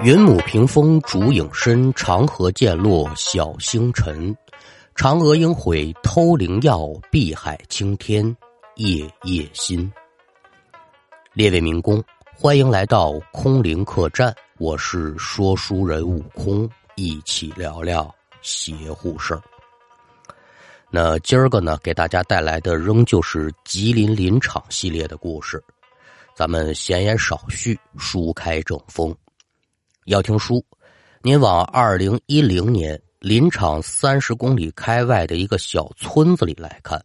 云母屏风烛影深，长河渐落晓星沉。嫦娥应悔偷灵药，碧海青天夜夜心。列位民工，欢迎来到空灵客栈，我是说书人悟空，一起聊聊邪乎事儿。那今儿个呢，给大家带来的仍旧是吉林林场系列的故事。咱们闲言少叙，书开正风。要听书，您往二零一零年林场三十公里开外的一个小村子里来看。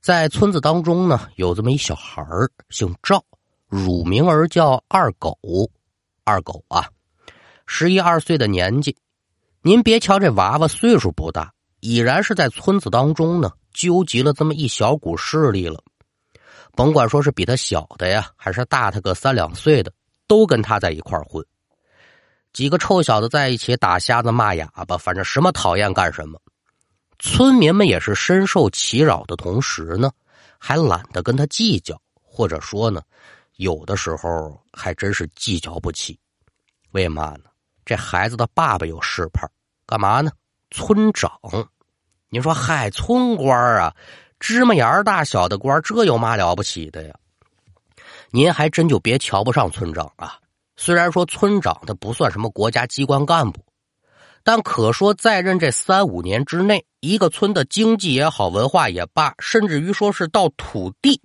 在村子当中呢，有这么一小孩儿，姓赵，乳名儿叫二狗。二狗啊，十一二岁的年纪。您别瞧这娃娃岁数不大，已然是在村子当中呢，纠集了这么一小股势力了。甭管说是比他小的呀，还是大他个三两岁的，都跟他在一块混。几个臭小子在一起打瞎子骂哑巴，反正什么讨厌干什么。村民们也是深受其扰的同时呢，还懒得跟他计较，或者说呢，有的时候还真是计较不起。为嘛呢？这孩子的爸爸有事派，干嘛呢？村长。你说嗨，村官啊，芝麻眼儿大小的官，这有嘛了不起的呀？您还真就别瞧不上村长啊。虽然说村长他不算什么国家机关干部，但可说在任这三五年之内，一个村的经济也好，文化也罢，甚至于说是到土地，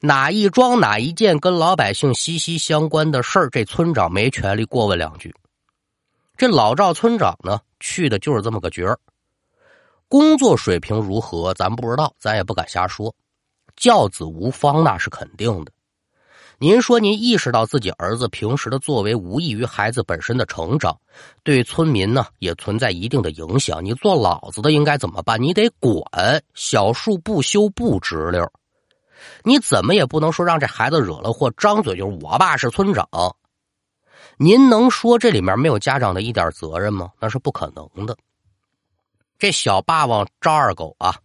哪一桩哪一件跟老百姓息息相关的事儿，这村长没权利过问两句。这老赵村长呢，去的就是这么个角儿，工作水平如何，咱不知道，咱也不敢瞎说。教子无方那是肯定的。您说，您意识到自己儿子平时的作为无异于孩子本身的成长，对村民呢也存在一定的影响。你做老子的应该怎么办？你得管，小树不修不直溜。你怎么也不能说让这孩子惹了祸，张嘴就是我爸是村长。您能说这里面没有家长的一点责任吗？那是不可能的。这小霸王赵二狗啊。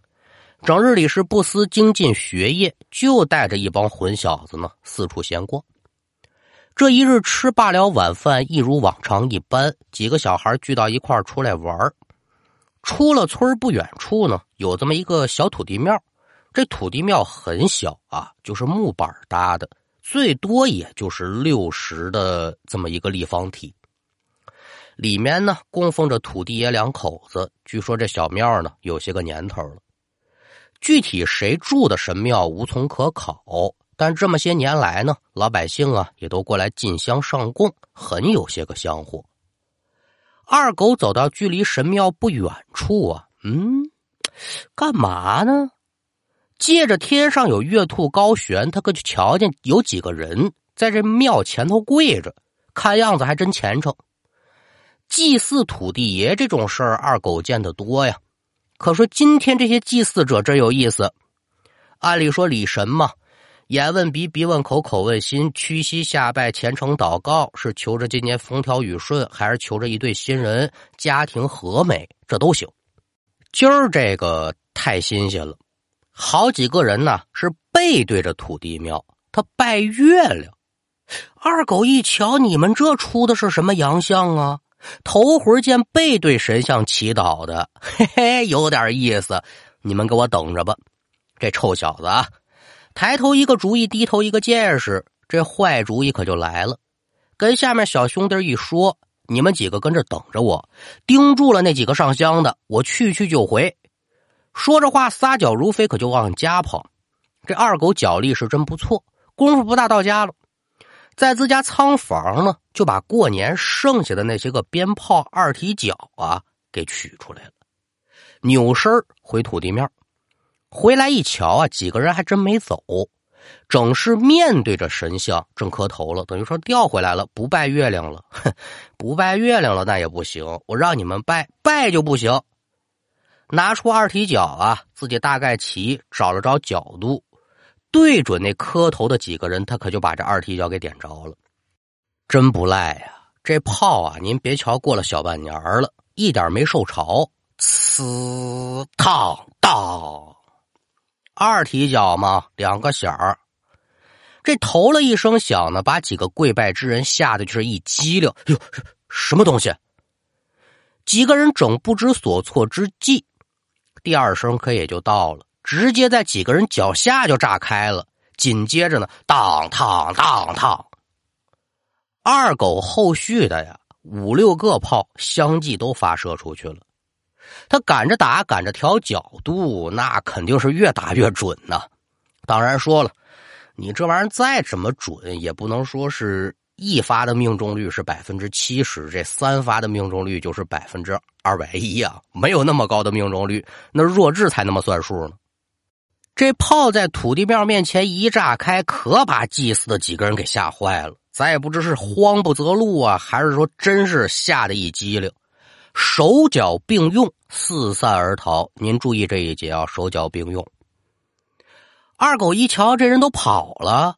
整日里是不思精进学业，就带着一帮混小子呢四处闲逛。这一日吃罢了晚饭，一如往常一般，几个小孩聚到一块出来玩出了村不远处呢，有这么一个小土地庙。这土地庙很小啊，就是木板搭的，最多也就是六十的这么一个立方体。里面呢供奉着土地爷两口子。据说这小庙呢有些个年头了。具体谁住的神庙无从可考，但这么些年来呢，老百姓啊也都过来进香上供，很有些个香火。二狗走到距离神庙不远处啊，嗯，干嘛呢？借着天上有月兔高悬，他可就瞧见有几个人在这庙前头跪着，看样子还真虔诚。祭祀土地爷这种事儿，二狗见得多呀。可说今天这些祭祀者真有意思。按理说礼神嘛，眼问鼻，鼻问口，口问心，屈膝下拜，虔诚祷告，是求着今年风调雨顺，还是求着一对新人家庭和美，这都行。今儿这个太新鲜了，好几个人呢是背对着土地庙，他拜月亮。二狗一瞧，你们这出的是什么洋相啊？头回见背对神像祈祷的，嘿嘿，有点意思。你们给我等着吧。这臭小子啊，抬头一个主意，低头一个见识，这坏主意可就来了。跟下面小兄弟一说：“你们几个跟着等着我，盯住了那几个上香的，我去去就回。”说着话，撒脚如飞，可就往家跑。这二狗脚力是真不错，功夫不大到家了。在自家仓房呢，就把过年剩下的那些个鞭炮、二踢脚啊给取出来了，扭身回土地庙。回来一瞧啊，几个人还真没走，正是面对着神像正磕头了，等于说调回来了，不拜月亮了。哼，不拜月亮了那也不行，我让你们拜拜就不行。拿出二踢脚啊，自己大概齐找了找角度。对准那磕头的几个人，他可就把这二踢脚给点着了。真不赖呀！这炮啊，您别瞧过了小半年了，一点没受潮。呲，烫当，二踢脚嘛，两个响儿。这头了一声响呢，把几个跪拜之人吓得就是一激灵。哟，什么东西？几个人正不知所措之际，第二声可也就到了，直接在几个人脚下就炸开了。紧接着呢，当当当当，二狗后续的呀，五六个炮相继都发射出去了。他赶着打，赶着调角度，那肯定是越打越准呐。当然说了，你这玩意儿再怎么准，也不能说是一发的命中率是百分之七十，这三发的命中率就是百分之二百一呀，没有那么高的命中率，那弱智才那么算数呢。这炮在土地庙面前一炸开，可把祭祀的几个人给吓坏了。咱也不知是慌不择路啊，还是说真是吓得一激灵，手脚并用，四散而逃。您注意这一节啊，手脚并用。二狗一瞧，这人都跑了，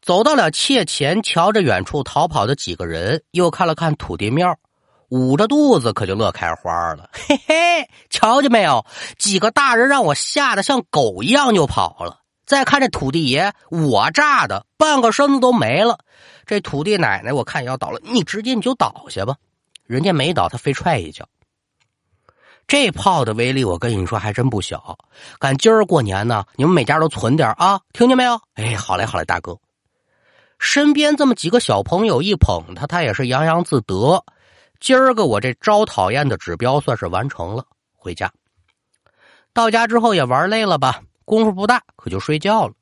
走到了妾前，瞧着远处逃跑的几个人，又看了看土地庙。捂着肚子可就乐开花了，嘿嘿，瞧见没有？几个大人让我吓得像狗一样就跑了。再看这土地爷，我炸的半个身子都没了。这土地奶奶，我看也要倒了，你直接你就倒下吧。人家没倒，他非踹一脚。这炮的威力，我跟你说还真不小。赶今儿过年呢，你们每家都存点啊，听见没有？哎，好嘞，好嘞，大哥。身边这么几个小朋友一捧他，他也是洋洋自得。今儿个我这招讨厌的指标算是完成了，回家。到家之后也玩累了吧，功夫不大，可就睡觉了。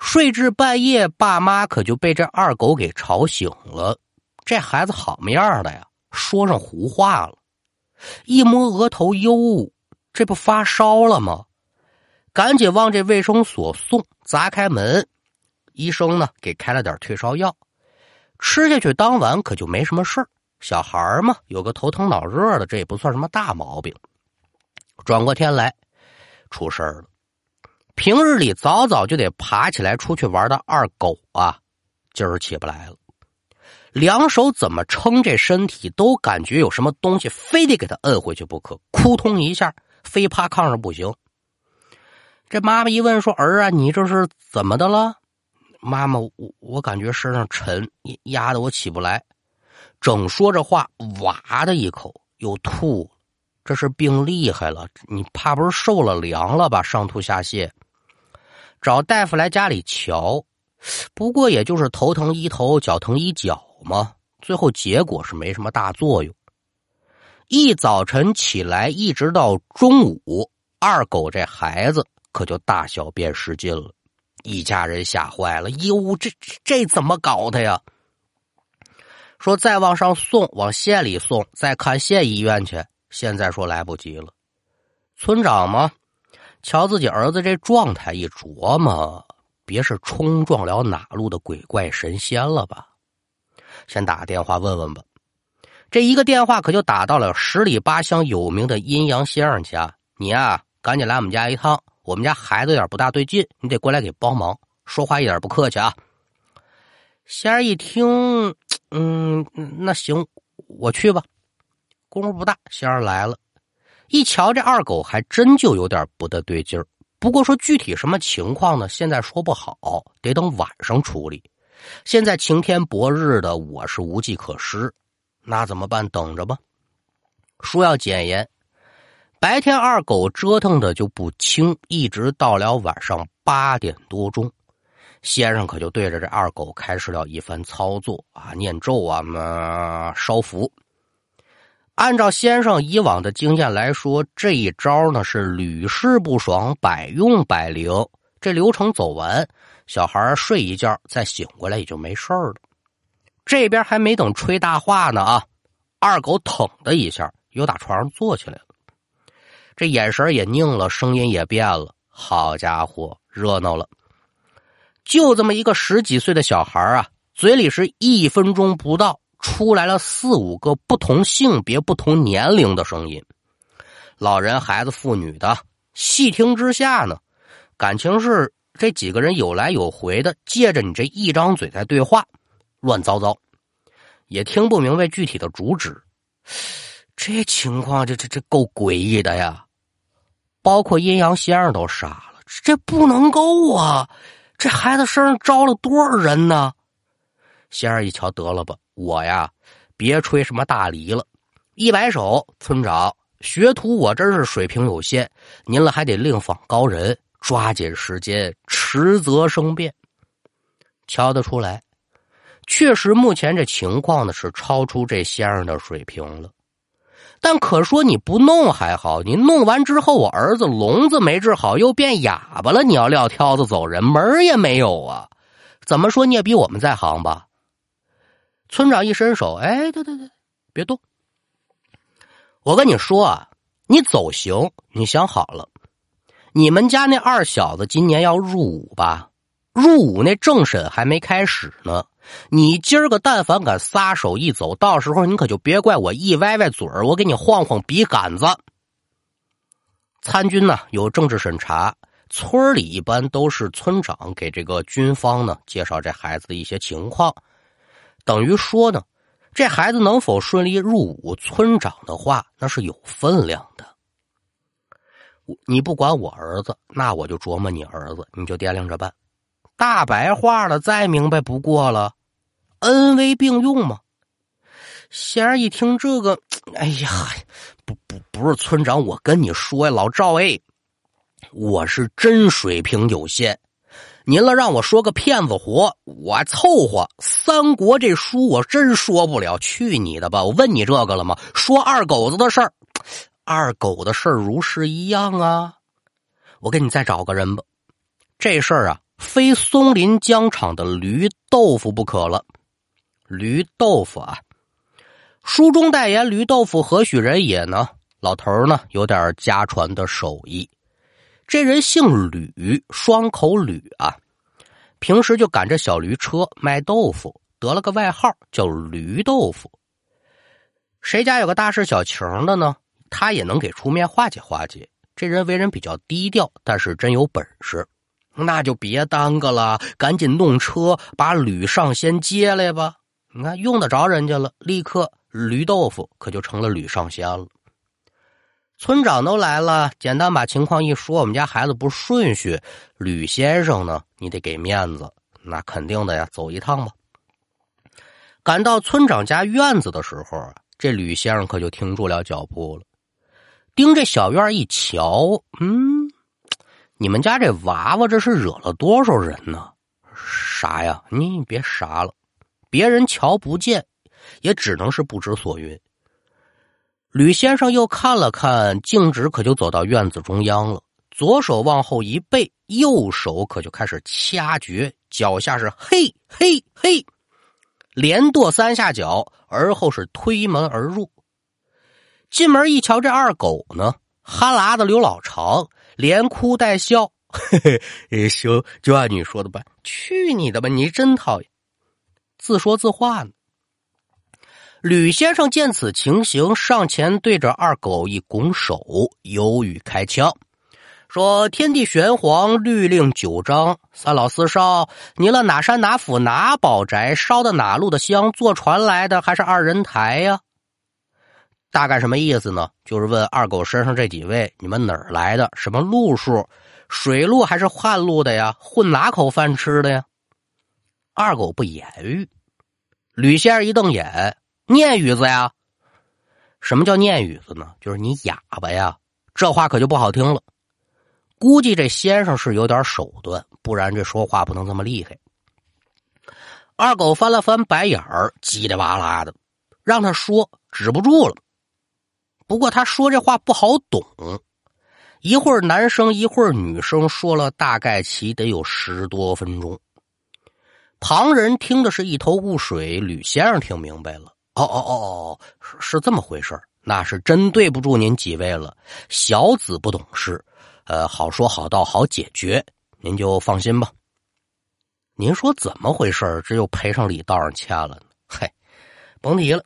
睡至半夜，爸妈可就被这二狗给吵醒了。这孩子好么样的呀？说上胡话了。一摸额头，哟，这不发烧了吗？赶紧往这卫生所送。砸开门，医生呢给开了点退烧药，吃下去当晚可就没什么事儿。小孩嘛，有个头疼脑热的，这也不算什么大毛病。转过天来，出事了。平日里早早就得爬起来出去玩的二狗啊，今儿起不来了。两手怎么撑这身体，都感觉有什么东西非得给他摁回去不可。扑通一下，非趴炕上不行。这妈妈一问说：“儿啊，你这是怎么的了？”妈妈，我我感觉身上沉，压得我起不来。正说着话，哇的一口又吐，这是病厉害了。你怕不是受了凉了吧？上吐下泻，找大夫来家里瞧，不过也就是头疼医头，脚疼医脚嘛。最后结果是没什么大作用。一早晨起来，一直到中午，二狗这孩子可就大小便失禁了，一家人吓坏了。哟，这这怎么搞的呀？说再往上送，往县里送，再看县医院去。现在说来不及了。村长嘛，瞧自己儿子这状态，一琢磨，别是冲撞了哪路的鬼怪神仙了吧？先打电话问问吧。这一个电话可就打到了十里八乡有名的阴阳先生家。你呀，赶紧来我们家一趟，我们家孩子有点不大对劲，你得过来给帮忙。说话一点不客气啊。仙儿一听。嗯，那行，我去吧。功夫不大，仙儿来了，一瞧这二狗还真就有点不得对劲儿。不过说具体什么情况呢？现在说不好，得等晚上处理。现在晴天薄日的，我是无计可施。那怎么办？等着吧。说要检验，白天二狗折腾的就不轻，一直到了晚上八点多钟。先生可就对着这二狗开始了一番操作啊，念咒啊，嘛烧符。按照先生以往的经验来说，这一招呢是屡试不爽，百用百灵。这流程走完，小孩睡一觉，再醒过来也就没事了。这边还没等吹大话呢啊，二狗腾的一下又打床上坐起来了，这眼神也拧了，声音也变了。好家伙，热闹了！就这么一个十几岁的小孩啊，嘴里是一分钟不到出来了四五个不同性别、不同年龄的声音，老人、孩子、妇女的。细听之下呢，感情是这几个人有来有回的，借着你这一张嘴在对话，乱糟糟，也听不明白具体的主旨。这情况，这这这够诡异的呀！包括阴阳先生都傻了，这不能够啊！这孩子身上招了多少人呢？仙儿一瞧，得了吧，我呀，别吹什么大礼了。一摆手，村长，学徒我真是水平有限，您了还得另访高人，抓紧时间，迟则生变。瞧得出来，确实目前这情况呢是超出这先生的水平了。但可说你不弄还好，你弄完之后，我儿子聋子没治好，又变哑巴了。你要撂挑子走人，门也没有啊！怎么说你也比我们在行吧？村长一伸手，哎，对对对，别动！我跟你说啊，你走行，你想好了，你们家那二小子今年要入伍吧？入伍那政审还没开始呢。你今儿个但凡敢撒手一走，到时候你可就别怪我一歪歪嘴儿，我给你晃晃笔杆子。参军呢有政治审查，村里一般都是村长给这个军方呢介绍这孩子的一些情况，等于说呢，这孩子能否顺利入伍，村长的话那是有分量的。你不管我儿子，那我就琢磨你儿子，你就掂量着办。大白话了，再明白不过了，恩威并用嘛。仙儿一听这个，哎呀，不不不是村长，我跟你说呀，老赵哎，我是真水平有限，您了让我说个骗子活，我凑合。三国这书我真说不了，去你的吧！我问你这个了吗？说二狗子的事儿，二狗的事儿如是一样啊。我给你再找个人吧，这事儿啊。非松林疆场的驴豆腐不可了。驴豆腐啊，书中代言驴豆腐何许人也呢？老头呢有点家传的手艺。这人姓吕，双口吕啊。平时就赶着小驴车卖豆腐，得了个外号叫驴豆腐。谁家有个大事小情的呢？他也能给出面化解化解。这人为人比较低调，但是真有本事。那就别耽搁了，赶紧弄车把吕上仙接来吧。你看用得着人家了，立刻驴豆腐可就成了吕上仙了。村长都来了，简单把情况一说，我们家孩子不顺序，吕先生呢，你得给面子，那肯定的呀，走一趟吧。赶到村长家院子的时候啊，这吕先生可就停住了脚步了，盯这小院一瞧，嗯。你们家这娃娃这是惹了多少人呢？啥呀？你别傻了，别人瞧不见，也只能是不知所云。吕先生又看了看，径直可就走到院子中央了，左手往后一背，右手可就开始掐诀，脚下是嘿嘿嘿，连跺三下脚，而后是推门而入。进门一瞧，这二狗呢，哈喇子流老长。连哭带笑，嘿 嘿，行，就按你说的办。去你的吧，你真讨厌！自说自话呢。吕先生见此情形，上前对着二狗一拱手，犹豫开枪，说：“天地玄黄，律令九章。三老四少，你了哪山哪府哪宝宅，烧的哪路的香？坐船来的还是二人抬呀？”大概什么意思呢？就是问二狗身上这几位，你们哪儿来的？什么路数？水路还是旱路的呀？混哪口饭吃的呀？二狗不言语。吕先生一瞪眼：“念语子呀？什么叫念语子呢？就是你哑巴呀！这话可就不好听了。估计这先生是有点手段，不然这说话不能这么厉害。”二狗翻了翻白眼儿，叽里哇啦的，让他说止不住了。不过他说这话不好懂，一会儿男生一会儿女生，说了大概其得有十多分钟。旁人听的是一头雾水，吕先生听明白了，哦哦哦哦，是是这么回事那是真对不住您几位了，小子不懂事，呃，好说好道好解决，您就放心吧。您说怎么回事这又赔上礼道上欠了呢？嘿，甭提了。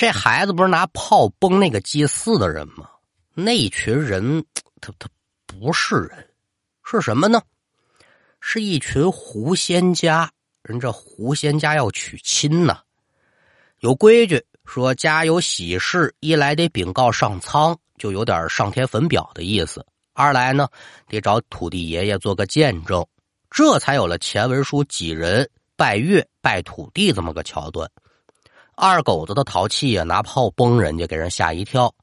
这孩子不是拿炮崩那个祭祀的人吗？那群人，他他不是人，是什么呢？是一群狐仙家。人这狐仙家要娶亲呢，有规矩，说家有喜事，一来得禀告上苍，就有点上天坟表的意思；二来呢，得找土地爷爷做个见证，这才有了前文书几人拜月拜土地这么个桥段。二狗子的淘气呀，拿炮崩人家，给人吓一跳。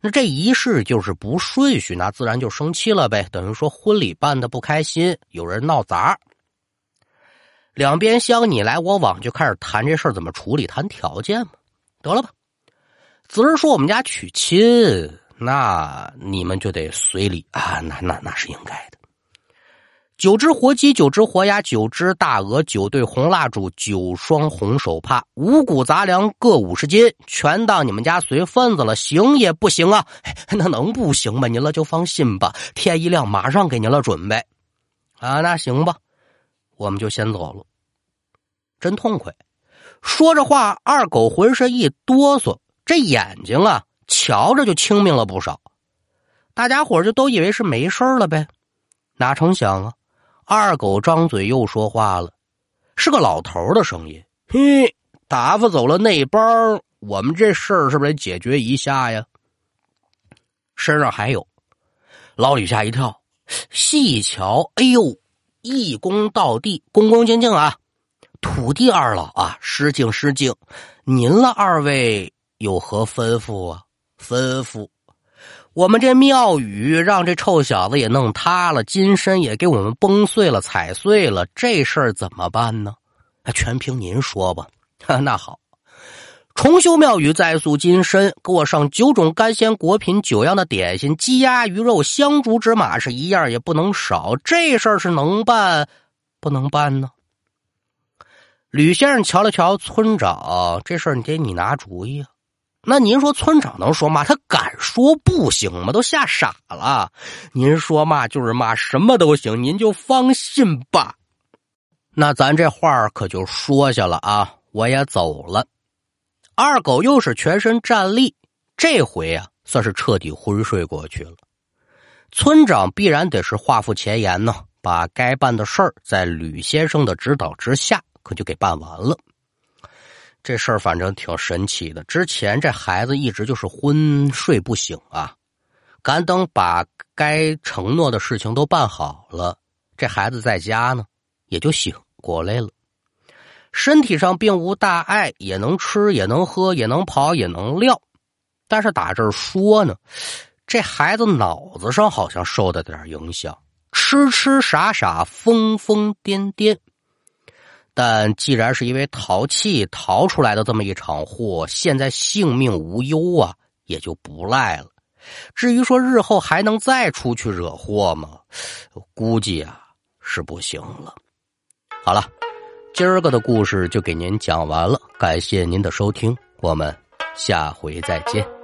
那这仪式就是不顺序，那自然就生气了呗。等于说婚礼办的不开心，有人闹砸。两边厢你来我往，就开始谈这事儿怎么处理，谈条件嘛。得了吧，子儿说我们家娶亲，那你们就得随礼啊，那那那是应该的。九只活鸡，九只活鸭，九只大鹅，九对红蜡烛，九双红手帕，五谷杂粮各五十斤，全当你们家随份子了，行也不行啊？那能不行吗？您了就放心吧，天一亮马上给您了准备。啊，那行吧。我们就先走了，真痛快。说着话，二狗浑身一哆嗦，这眼睛啊，瞧着就清明了不少。大家伙就都以为是没事了呗，哪成想啊，二狗张嘴又说话了，是个老头的声音：“嘿，打发走了那帮，我们这事儿是不是得解决一下呀？”身上还有，老李吓一跳，细瞧，哎呦！一躬到地，恭恭敬敬啊！土地二老啊，失敬失敬，您了二位有何吩咐啊？吩咐，我们这庙宇让这臭小子也弄塌了，金身也给我们崩碎了、踩碎了，这事儿怎么办呢？全凭您说吧。那好。重修庙宇，再塑金身，给我上九种干鲜果品，九样的点心，鸡鸭鱼肉，香烛纸马，是一样也不能少。这事儿是能办，不能办呢？吕先生瞧了瞧村长，这事儿你得你拿主意啊。那您说村长能说嘛？他敢说不行吗？都吓傻了。您说嘛就是嘛，什么都行，您就放心吧。那咱这话可就说下了啊，我也走了。二狗又是全身站立，这回啊，算是彻底昏睡过去了。村长必然得是画符前言呢，把该办的事儿在吕先生的指导之下，可就给办完了。这事儿反正挺神奇的，之前这孩子一直就是昏睡不醒啊，赶等把该承诺的事情都办好了，这孩子在家呢，也就醒过来了。身体上并无大碍，也能吃，也能喝，也能跑，也能撂。但是打这儿说呢，这孩子脑子上好像受了点影响，痴痴傻傻，疯疯癫癫。但既然是因为淘气淘出来的这么一场祸，现在性命无忧啊，也就不赖了。至于说日后还能再出去惹祸吗？估计啊是不行了。好了。今儿个的故事就给您讲完了，感谢您的收听，我们下回再见。